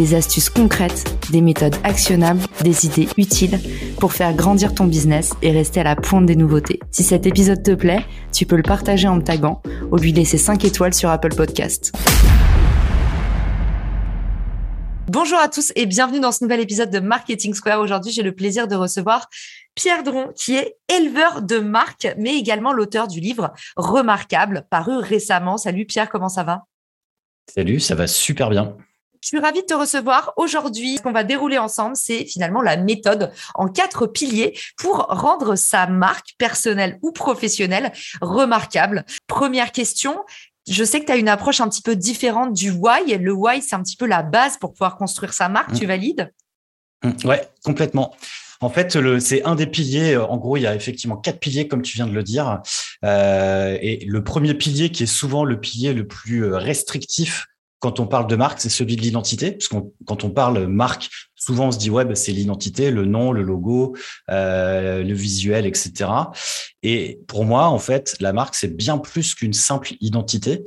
des astuces concrètes, des méthodes actionnables, des idées utiles pour faire grandir ton business et rester à la pointe des nouveautés. Si cet épisode te plaît, tu peux le partager en me taguant ou lui laisser 5 étoiles sur Apple Podcast. Bonjour à tous et bienvenue dans ce nouvel épisode de Marketing Square. Aujourd'hui, j'ai le plaisir de recevoir Pierre Dron, qui est éleveur de marque, mais également l'auteur du livre Remarquable, paru récemment. Salut Pierre, comment ça va? Salut, ça va super bien. Je suis ravie de te recevoir. Aujourd'hui, ce qu'on va dérouler ensemble, c'est finalement la méthode en quatre piliers pour rendre sa marque personnelle ou professionnelle remarquable. Première question, je sais que tu as une approche un petit peu différente du why. Le why, c'est un petit peu la base pour pouvoir construire sa marque. Tu mmh. valides? Mmh, Ouais, complètement. En fait, c'est un des piliers. En gros, il y a effectivement quatre piliers, comme tu viens de le dire. Euh, et le premier pilier, qui est souvent le pilier le plus euh, restrictif quand on parle de marque, c'est celui de l'identité, parce quand on parle marque, souvent on se dit ouais, bah, c'est l'identité, le nom, le logo, euh, le visuel, etc. Et pour moi, en fait, la marque c'est bien plus qu'une simple identité.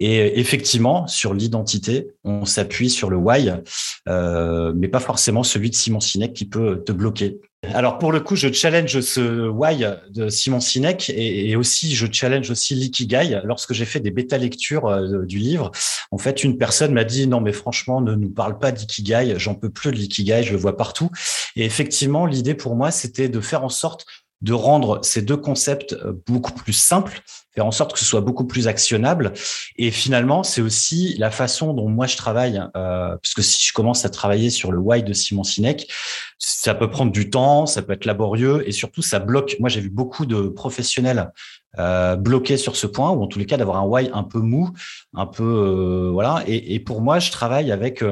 Et effectivement, sur l'identité, on s'appuie sur le why, euh, mais pas forcément celui de Simon Sinek qui peut te bloquer. Alors pour le coup, je challenge ce why de Simon Sinek et, aussi je challenge aussi l'ikigai. Lorsque j'ai fait des bêta lectures euh, du livre, en fait, une personne m'a dit non mais franchement, ne nous parle pas d'ikigai, j'en peux plus de l'ikigai, je le vois partout. Et effectivement, l'idée pour moi, c'était de faire en sorte de rendre ces deux concepts euh, beaucoup plus simples, faire en sorte que ce soit beaucoup plus actionnable. Et finalement, c'est aussi la façon dont moi je travaille, euh, puisque si je commence à travailler sur le why de Simon Sinek, ça peut prendre du temps, ça peut être laborieux, et surtout ça bloque. Moi, j'ai vu beaucoup de professionnels euh, bloqués sur ce point, ou en tous les cas d'avoir un why un peu mou, un peu euh, voilà. Et, et, pour moi, je travaille avec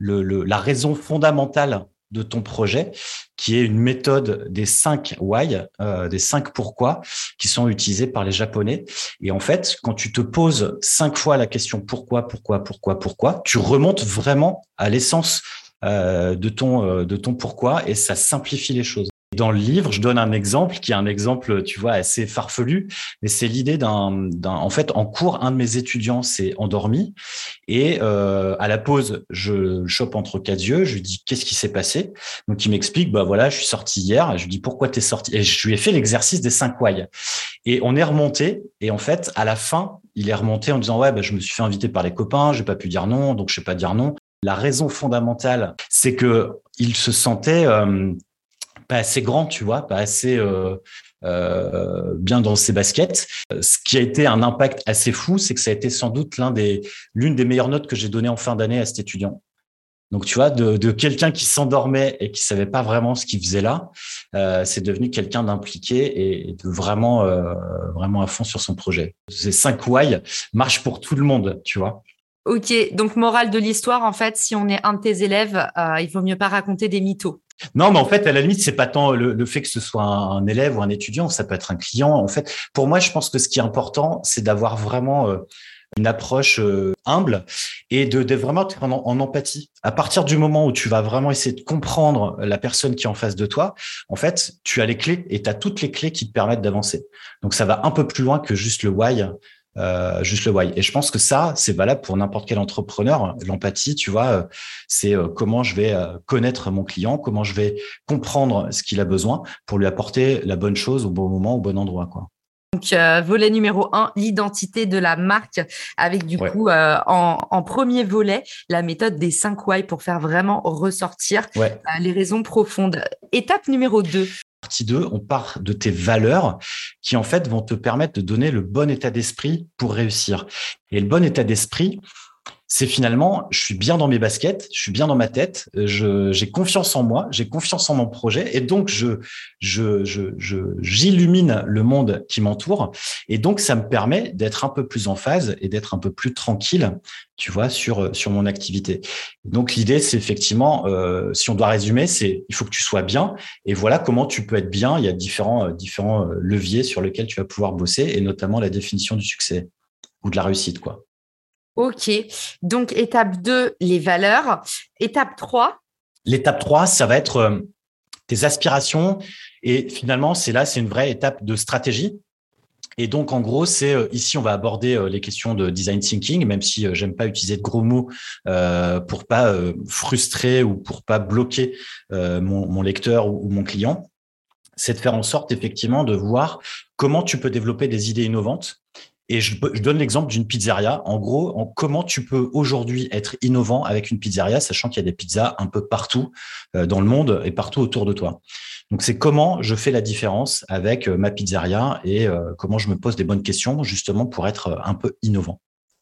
la raison fondamentale de ton projet, qui est une méthode des cinq why, euh, des cinq pourquoi, qui sont utilisés par les Japonais. Et en fait, quand tu te poses cinq fois la question pourquoi, pourquoi, pourquoi, pourquoi, tu remontes vraiment à l'essence euh, de euh, de ton pourquoi et ça simplifie les choses. Dans le livre, je donne un exemple qui est un exemple, tu vois, assez farfelu, mais c'est l'idée d'un, en fait, en cours, un de mes étudiants s'est endormi et euh, à la pause, je chope entre quatre yeux, je lui dis qu'est-ce qui s'est passé, donc il m'explique, bah voilà, je suis sorti hier, je lui dis pourquoi t'es sorti, et je lui ai fait l'exercice des cinq why, et on est remonté, et en fait, à la fin, il est remonté en disant ouais, bah, je me suis fait inviter par les copains, j'ai pas pu dire non, donc je sais pas dire non. La raison fondamentale, c'est que il se sentait euh, pas assez grand, tu vois, pas assez euh, euh, bien dans ses baskets. Ce qui a été un impact assez fou, c'est que ça a été sans doute l'un des l'une des meilleures notes que j'ai données en fin d'année à cet étudiant. Donc tu vois, de, de quelqu'un qui s'endormait et qui savait pas vraiment ce qu'il faisait là, euh, c'est devenu quelqu'un d'impliqué et de vraiment euh, vraiment à fond sur son projet. Ces cinq why marchent pour tout le monde, tu vois. Ok, donc morale de l'histoire, en fait, si on est un de tes élèves, euh, il vaut mieux pas raconter des mythos. Non, mais en fait, à la limite, c'est pas tant le, fait que ce soit un, élève ou un étudiant, ça peut être un client. En fait, pour moi, je pense que ce qui est important, c'est d'avoir vraiment euh, une approche euh, humble et de, vraiment être en, en, empathie. À partir du moment où tu vas vraiment essayer de comprendre la personne qui est en face de toi, en fait, tu as les clés et tu as toutes les clés qui te permettent d'avancer. Donc, ça va un peu plus loin que juste le why. Euh, juste le why. Et je pense que ça, c'est valable pour n'importe quel entrepreneur. L'empathie, tu vois, euh, c'est euh, comment je vais connaître mon client, comment je vais comprendre ce qu'il a besoin pour lui apporter la bonne chose au bon moment, au bon endroit, quoi. Donc, volet numéro un, l'identité de la marque, avec du coup en, premier volet la méthode des 5 why pour faire vraiment ressortir les raisons profondes. Étape numéro 2 partie 2, on part de tes valeurs qui en fait vont te permettre de donner le bon état d'esprit pour réussir. Et le bon état d'esprit, c'est finalement, je suis bien dans mes baskets, je suis bien dans ma tête, j'ai confiance en moi, j'ai confiance en mon projet, et donc je, je, je, j'illumine le monde qui m'entoure, et donc ça me permet d'être un peu plus en phase et d'être un peu plus tranquille, tu vois, sur sur mon activité. Donc l'idée, c'est effectivement, euh, si on doit résumer, c'est il faut que tu sois bien, et voilà comment tu peux être bien. Il y a différents différents leviers sur lesquels tu vas pouvoir bosser, et notamment la définition du succès ou de la réussite, quoi. Ok. Donc, étape 2, les valeurs. Étape 3 L'étape 3, ça va être euh, tes aspirations. Et finalement, c'est là, c'est une vraie étape de stratégie. Et donc, en gros, c'est euh, ici, on va aborder euh, les questions de design thinking, même si j'aime pas utiliser de gros mots euh, pour pas frustrer ou pour pas bloquer mon, lecteur ou, mon client. C'est de faire en sorte effectivement de voir comment tu peux développer des idées innovantes et je, donne l'exemple d'une pizzeria. En gros, en comment tu peux aujourd'hui être innovant avec une pizzeria, sachant qu'il y a des pizzas un peu partout euh, dans le monde et partout autour de toi. Donc, c'est comment je fais la différence avec euh, ma pizzeria et euh, comment je me pose des bonnes questions justement pour être un peu innovant.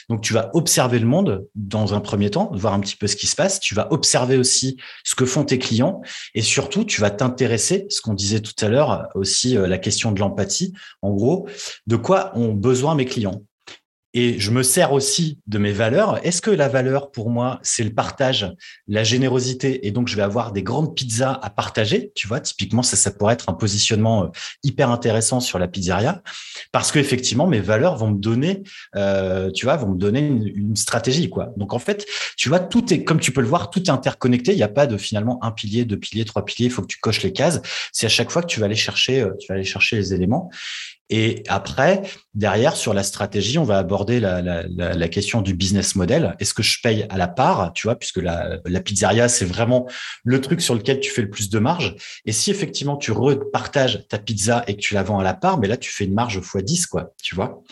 Donc, tu vas observer le monde dans un premier temps, voir un petit peu ce qui se passe. Tu vas observer aussi ce que font tes clients et surtout, tu vas t'intéresser, ce qu'on disait tout à l'heure, aussi euh, la question de l'empathie. En gros, de quoi ont besoin mes clients? Et je me sers aussi de mes valeurs. Est-ce que la valeur pour moi, c'est le partage, la générosité, et donc je vais avoir des grandes pizzas à partager Tu vois, typiquement, ça, ça pourrait être un positionnement euh, hyper intéressant sur la pizzeria, parce que effectivement, mes valeurs vont me donner, euh, tu vois, vont me donner une, stratégie, quoi. Donc en fait, tu vois, tout est, comme tu peux le voir, tout est interconnecté. Il n'y a pas de finalement un pilier, deux piliers, trois piliers. Il faut que tu coches les cases. C'est à chaque fois que tu vas aller chercher, euh, tu vas aller chercher les éléments. Et après, derrière, sur la stratégie, on va aborder la, la, la, question du business model. Est-ce que je paye à la part, tu vois, puisque la, la pizzeria, c'est vraiment le truc sur lequel tu fais le plus de marge. Et si effectivement tu repartages ta pizza et que tu la vends à la part, mais là, tu fais une marge x 10, quoi, tu vois.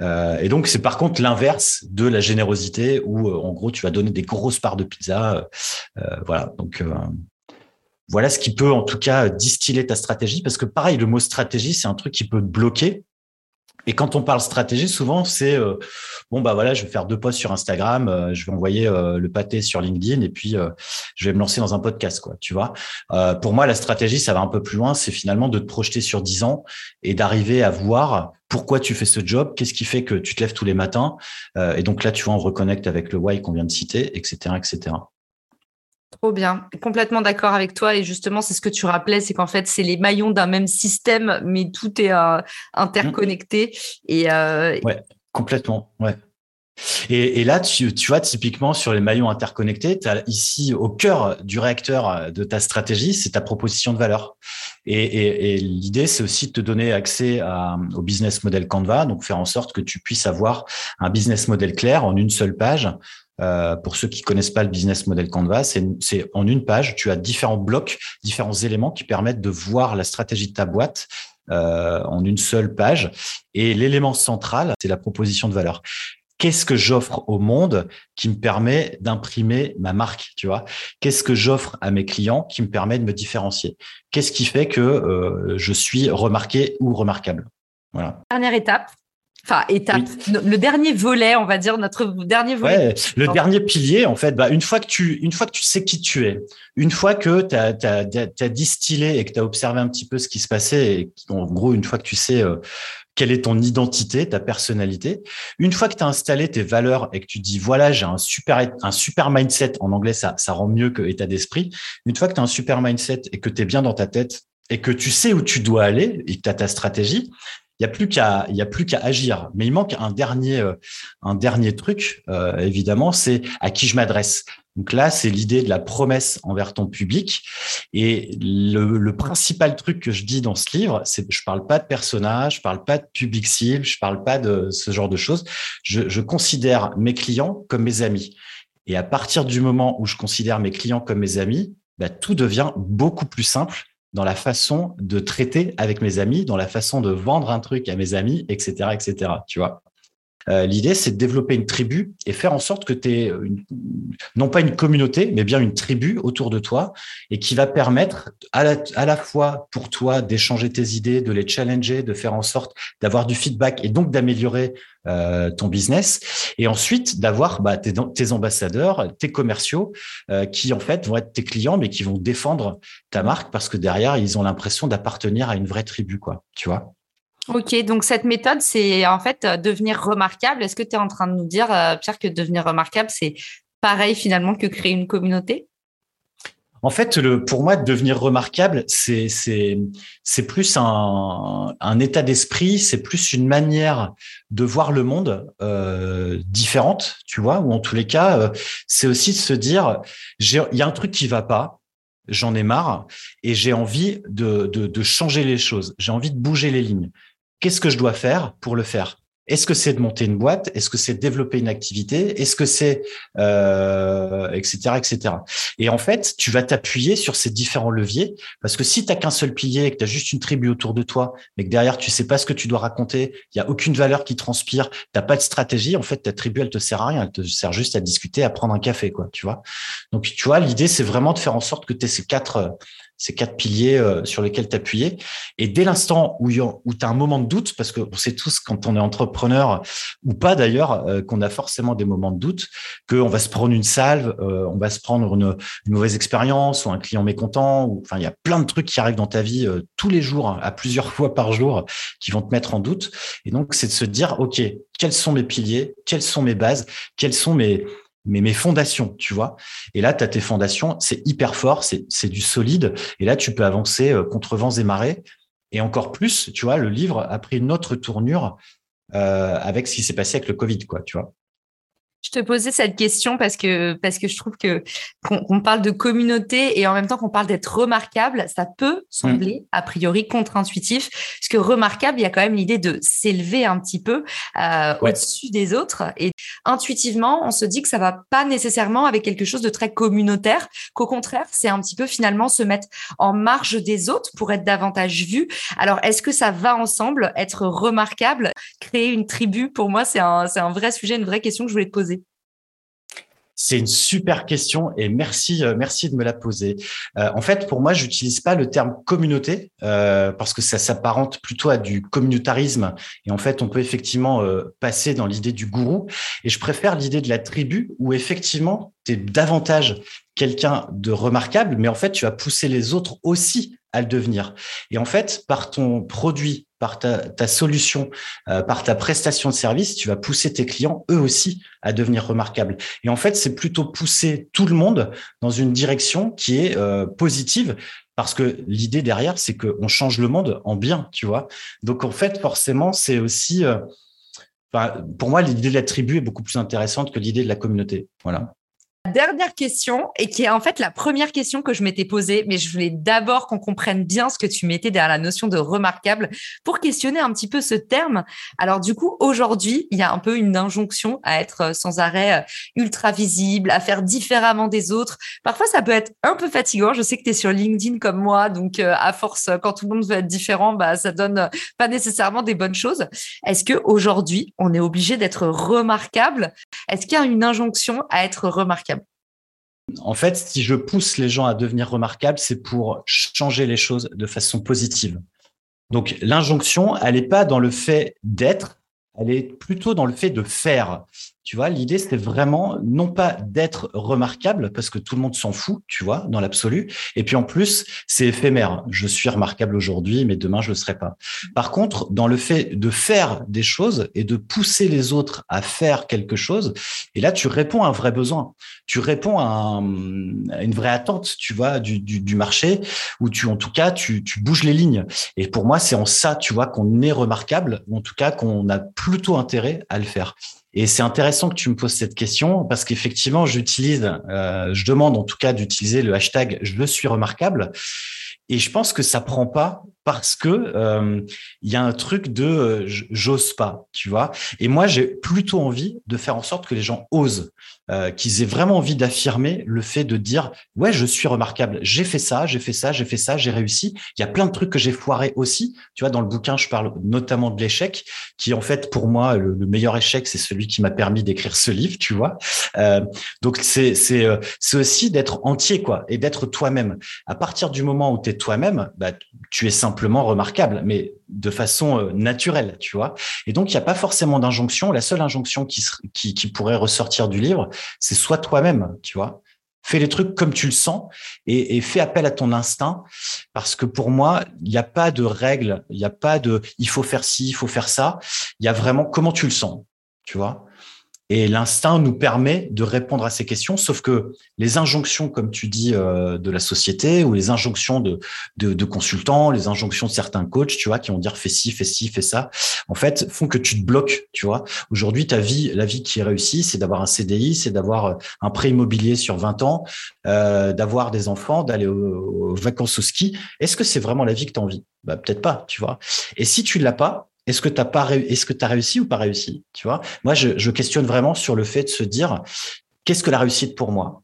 Euh, et donc, c'est par contre l'inverse de la générosité où, euh, en gros, tu vas donner des grosses parts de pizza. Euh, voilà. Donc, euh, voilà ce qui peut en tout cas distiller ta stratégie, parce que pareil, le mot stratégie, c'est un truc qui peut te bloquer. Et quand on parle stratégie, souvent c'est euh, bon bah voilà, je vais faire deux posts sur Instagram, euh, je vais envoyer euh, le pâté sur LinkedIn et puis je vais me lancer dans un podcast quoi, tu vois. pour moi, la stratégie, ça va un peu plus loin, c'est finalement de te projeter sur dix ans et d'arriver à voir pourquoi tu fais ce job, qu'est-ce qui fait que tu te lèves tous les matins. et donc là, tu vois, on reconnecte avec le why qu'on vient de citer, etc., etc. Trop bien, complètement d'accord avec toi. Et justement, c'est ce que tu rappelais, c'est qu'en fait, c'est les maillons d'un même système, mais tout est euh, interconnecté. Et euh, ouais, complètement. Et, là, tu, vois, typiquement sur les maillons interconnectés, tu as ici au cœur du réacteur de ta stratégie, c'est ta proposition de valeur. Et, l'idée, c'est aussi de te donner accès au business model Canva, donc faire en sorte que tu puisses avoir un business model clair en une seule page euh, pour ceux qui connaissent pas le business model Canva, c'est en une page, tu as différents blocs, différents éléments qui permettent de voir la stratégie de ta boîte euh, en une seule page. Et l'élément central, c'est la proposition de valeur. Qu'est-ce que j'offre au monde qui me permet d'imprimer ma marque, tu vois? Qu'est-ce que j'offre à mes clients qui me permet de me différencier? Qu'est-ce qui fait que euh, je suis remarqué ou remarquable? Voilà. Dernière étape, Enfin, étape. Le dernier volet, on va dire, notre dernier volet. Ouais, le dernier pilier, en fait, bah, une, fois que tu, une fois que tu sais qui tu es, une fois que tu as, as, distillé et que tu as observé un petit peu ce qui se passait, et en gros, une fois que tu sais euh, quelle est ton identité, ta personnalité, une fois que tu as installé tes valeurs et que tu dis, voilà, j'ai un super, un super mindset, en anglais, ça, ça rend mieux que état d'esprit, une fois que tu as un super mindset et que tu es bien dans ta tête et que tu sais où tu dois aller et que tu as ta stratégie, il y a plus qu'à il y a plus qu'à agir. Mais il manque un dernier euh, un dernier truc euh, évidemment, c'est à qui je m'adresse. Donc là, c'est l'idée de la promesse envers ton public. Et le, le, principal truc que je dis dans ce livre, c'est je parle pas de personnage, je parle pas de public cible, je parle pas de ce genre de choses. Je, je considère mes clients comme mes amis. Et à partir du moment où je considère mes clients comme mes amis, bah, tout devient beaucoup plus simple dans la façon de traiter avec mes amis, dans la façon de vendre un truc à mes amis, etc., etc. Tu vois. Euh, l'idée, c'est de développer une tribu et faire en sorte que tu aies non pas une communauté, mais bien une tribu autour de toi et qui va permettre à la, à la fois pour toi d'échanger tes idées, de les challenger, de faire en sorte d'avoir du feedback et donc d'améliorer euh, ton business et ensuite d'avoir bah, tes, ambassadeurs, tes commerciaux euh, qui en fait vont être tes clients mais qui vont défendre ta marque parce que derrière ils ont l'impression d'appartenir à une vraie tribu quoi, tu vois? Ok, donc cette méthode, c'est en fait euh, devenir remarquable. Est-ce que tu es en train de nous dire, Pierre, que devenir remarquable, c'est pareil finalement que créer une communauté? En fait, pour moi, devenir remarquable, c'est plus un, état d'esprit, c'est plus une manière de voir le monde euh, différente, tu vois. Ou en tous les cas, euh, c'est aussi de se dire, il y a un truc qui va pas, j'en ai marre, et j'ai envie de changer les choses. J'ai envie de bouger les lignes. Qu'est-ce que je dois faire pour le faire? Est-ce que c'est de monter une boîte? Est-ce que c'est de développer une activité? Est-ce que c'est euh, etc etc. Et en fait, tu vas t'appuyer sur ces différents leviers parce que si tu n'as qu'un seul pilier, que tu as juste une tribu autour de toi, mais que derrière tu sais pas ce que tu dois raconter, il y a aucune valeur qui transpire, t'as pas de stratégie, en fait ta tribu elle te sert à rien, elle te sert juste à discuter, à prendre un café quoi, tu vois. Donc tu vois, l'idée c'est vraiment de faire en sorte que tu aies ces quatre ces quatre piliers euh, sur lesquels t'appuyer. Et dès l'instant où, où tu as un moment de doute, parce que on sait tous quand on est entrepreneur, ou pas d'ailleurs, euh, qu'on a forcément des moments de doute, qu'on va se prendre une salve, euh, on va se prendre une, mauvaise expérience ou un client mécontent, ou enfin il y a plein de trucs qui arrivent dans ta vie tous les jours, à plusieurs fois par jour, qui vont te mettre en doute. Et donc c'est de se dire, OK, quels sont mes piliers, quelles sont mes bases, quels sont mes mais mes fondations, tu vois. Et là, tu as tes fondations, c'est hyper fort, c'est du solide. Et là, tu peux avancer euh, contre vents et marées. Et encore plus, tu vois, le livre a pris une autre tournure euh, avec ce qui s'est passé avec le Covid, quoi, tu vois. Je te posais cette question parce que parce que je trouve que qu'on parle de communauté et en même temps qu'on parle d'être remarquable, ça peut sembler mm. a priori contre-intuitif. Parce que remarquable, il y a quand même l'idée de s'élever un petit peu euh, au-dessus des autres. Et intuitivement, on se dit que ça va pas nécessairement avec quelque chose de très communautaire, qu'au contraire, c'est un petit peu finalement se mettre en marge des autres pour être davantage vu. Alors, est-ce que ça va ensemble, être remarquable, créer une tribu Pour moi, c'est un c'est un vrai sujet, une vraie question que je voulais te poser. C'est une super question et merci, euh, merci de me la poser. Euh, en fait, pour moi, j'utilise pas le terme communauté euh, parce que ça s'apparente plutôt à du communautarisme et en fait, on peut effectivement passer dans l'idée du gourou. Et je préfère l'idée de la tribu où effectivement, tu es davantage quelqu'un de remarquable, mais en fait, tu vas pousser les autres aussi à le devenir. Et en fait, par ton produit, par ta, solution, euh, par ta prestation de service, tu vas pousser tes clients, eux aussi, à devenir remarquables. Et en fait, c'est plutôt pousser tout le monde dans une direction qui est euh, positive, parce que l'idée derrière, c'est qu'on change le monde en bien, tu vois. Donc, en fait, forcément, c'est aussi... Euh, pour moi, l'idée de la tribu est beaucoup plus intéressante que l'idée de la communauté. Voilà. Dernière question, et qui est en fait la première question que je m'étais posée, mais je voulais d'abord qu'on comprenne bien ce que tu mettais derrière la notion de remarquable pour questionner un petit peu ce terme. Alors du coup, aujourd'hui, il y a un peu une injonction à être euh, sans arrêt euh, ultra visible, à faire différemment des autres. Parfois, ça peut être un peu fatigant. Je sais que tu es sur LinkedIn comme moi, donc euh, à force, quand tout le monde veut être différent, bah, ça donne pas nécessairement des bonnes choses. Est-ce que aujourd'hui, on est obligé d'être remarquable? Est-ce qu'il y a une injonction à être remarquable? En fait, si je pousse les gens à devenir remarquables, c'est pour changer les choses de façon positive. Donc l'injonction, elle n'est pas dans le fait d'être, elle est plutôt dans le fait de faire. Tu vois, l'idée, c'était vraiment non pas d'être remarquable, parce que tout le monde s'en fout, tu vois, dans l'absolu. Et puis en plus, c'est éphémère. Je suis remarquable aujourd'hui, mais demain, je ne le serai pas. Par contre, dans le fait de faire des choses et de pousser les autres à faire quelque chose, et là, tu réponds à un vrai besoin. Tu réponds à, une vraie attente, tu vois, du, marché, ou tu, en tout cas, tu, tu bouges les lignes. Et pour moi, c'est en ça, tu vois, qu'on est remarquable, ou en tout cas, qu'on a plutôt intérêt à le faire. Et c'est intéressant que tu me poses cette question parce qu'effectivement, j'utilise, euh, je demande en tout cas d'utiliser le hashtag je suis remarquable. Et je pense que ça prend pas parce que euh, il y a un truc de euh, j'ose pas, tu vois. Et moi, j'ai plutôt envie de faire en sorte que les gens osent, euh, qu'ils aient vraiment envie d'affirmer le fait de dire ouais, je suis remarquable, j'ai fait ça, j'ai fait ça, j'ai fait ça, j'ai réussi. Il y a plein de trucs que j'ai foiré aussi. Tu vois, dans le bouquin, je parle notamment de l'échec, qui en fait pour moi le, meilleur échec, c'est celui qui m'a permis d'écrire ce livre, tu vois. Donc c'est c'est c'est aussi d'être entier quoi et d'être toi-même. À partir du moment où tu es toi-même, bah, tu es simple simplement remarquable, mais de façon euh, naturelle, tu vois. Et donc, il n'y a pas forcément d'injonction. La seule injonction qui, pourrait ressortir du livre, c'est soit toi-même, tu vois. Fais les trucs comme tu le sens et, et fais appel à ton instinct parce que pour moi, il n'y a pas de règles, il n'y a pas de il faut faire ci, il faut faire ça. Il y a vraiment comment tu le sens, tu vois. Et l'instinct nous permet de répondre à ces questions, sauf que les injonctions, comme tu dis, euh, de la société ou les injonctions de, de, de, consultants, les injonctions de certains coachs, tu vois, qui vont dire fais ci, fais ci, fais ça, en fait, font que tu te bloques, tu vois. Aujourd'hui, ta vie, la vie qui est réussie, c'est d'avoir un CDI, c'est d'avoir euh, un prêt immobilier sur 20 ans, euh, d'avoir des enfants, d'aller aux, vacances au ski. Est-ce que c'est vraiment la vie que tu as envie? Bah, Peut-être pas, tu vois. Et si tu l'as pas, est-ce que tu as réussi ou pas réussi tu vois? Moi je, je, questionne vraiment sur le fait de se dire qu'est-ce que la réussite pour moi?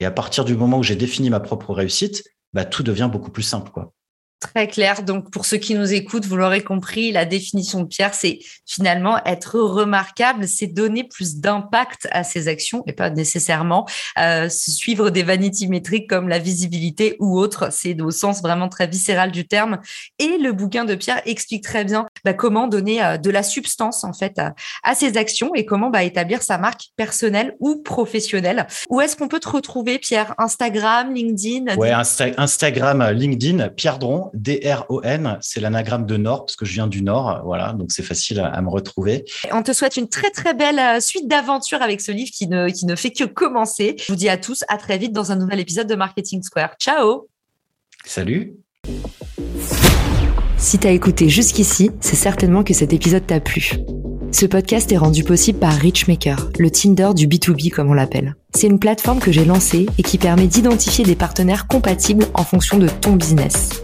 Et à partir du moment où j'ai défini ma propre réussite bah, tout devient beaucoup plus simple quoi Très clair. Donc, pour ceux qui nous écoutent, vous l'aurez compris, la définition de Pierre, c'est finalement être remarquable, c'est donner plus d'impact à ses actions et pas nécessairement euh, suivre des vanity métriques comme la visibilité ou autre. C'est au sens vraiment très viscéral du terme. Et le bouquin de Pierre explique très bien bah, comment donner euh, de la substance en fait à, ses actions et comment bah, établir sa marque personnelle ou professionnelle. Où est-ce qu'on peut te retrouver, Pierre? Instagram, LinkedIn? Ouais, Instagram, LinkedIn, Pierre Dron D-R-O-N, c'est l'anagramme de Nord, parce que je viens du Nord, voilà, donc c'est facile à, me retrouver. On te souhaite une très très belle euh, suite d'aventures avec ce livre qui ne, qui ne fait que commencer. Je vous dis à tous à très vite dans un nouvel épisode de Marketing Square. Ciao Salut Si t'as écouté jusqu'ici, c'est certainement que cet épisode t'a plu. Ce podcast est rendu possible par Richmaker, le Tinder du B2B comme on l'appelle. C'est une plateforme que j'ai lancée et qui permet d'identifier des partenaires compatibles en fonction de ton business.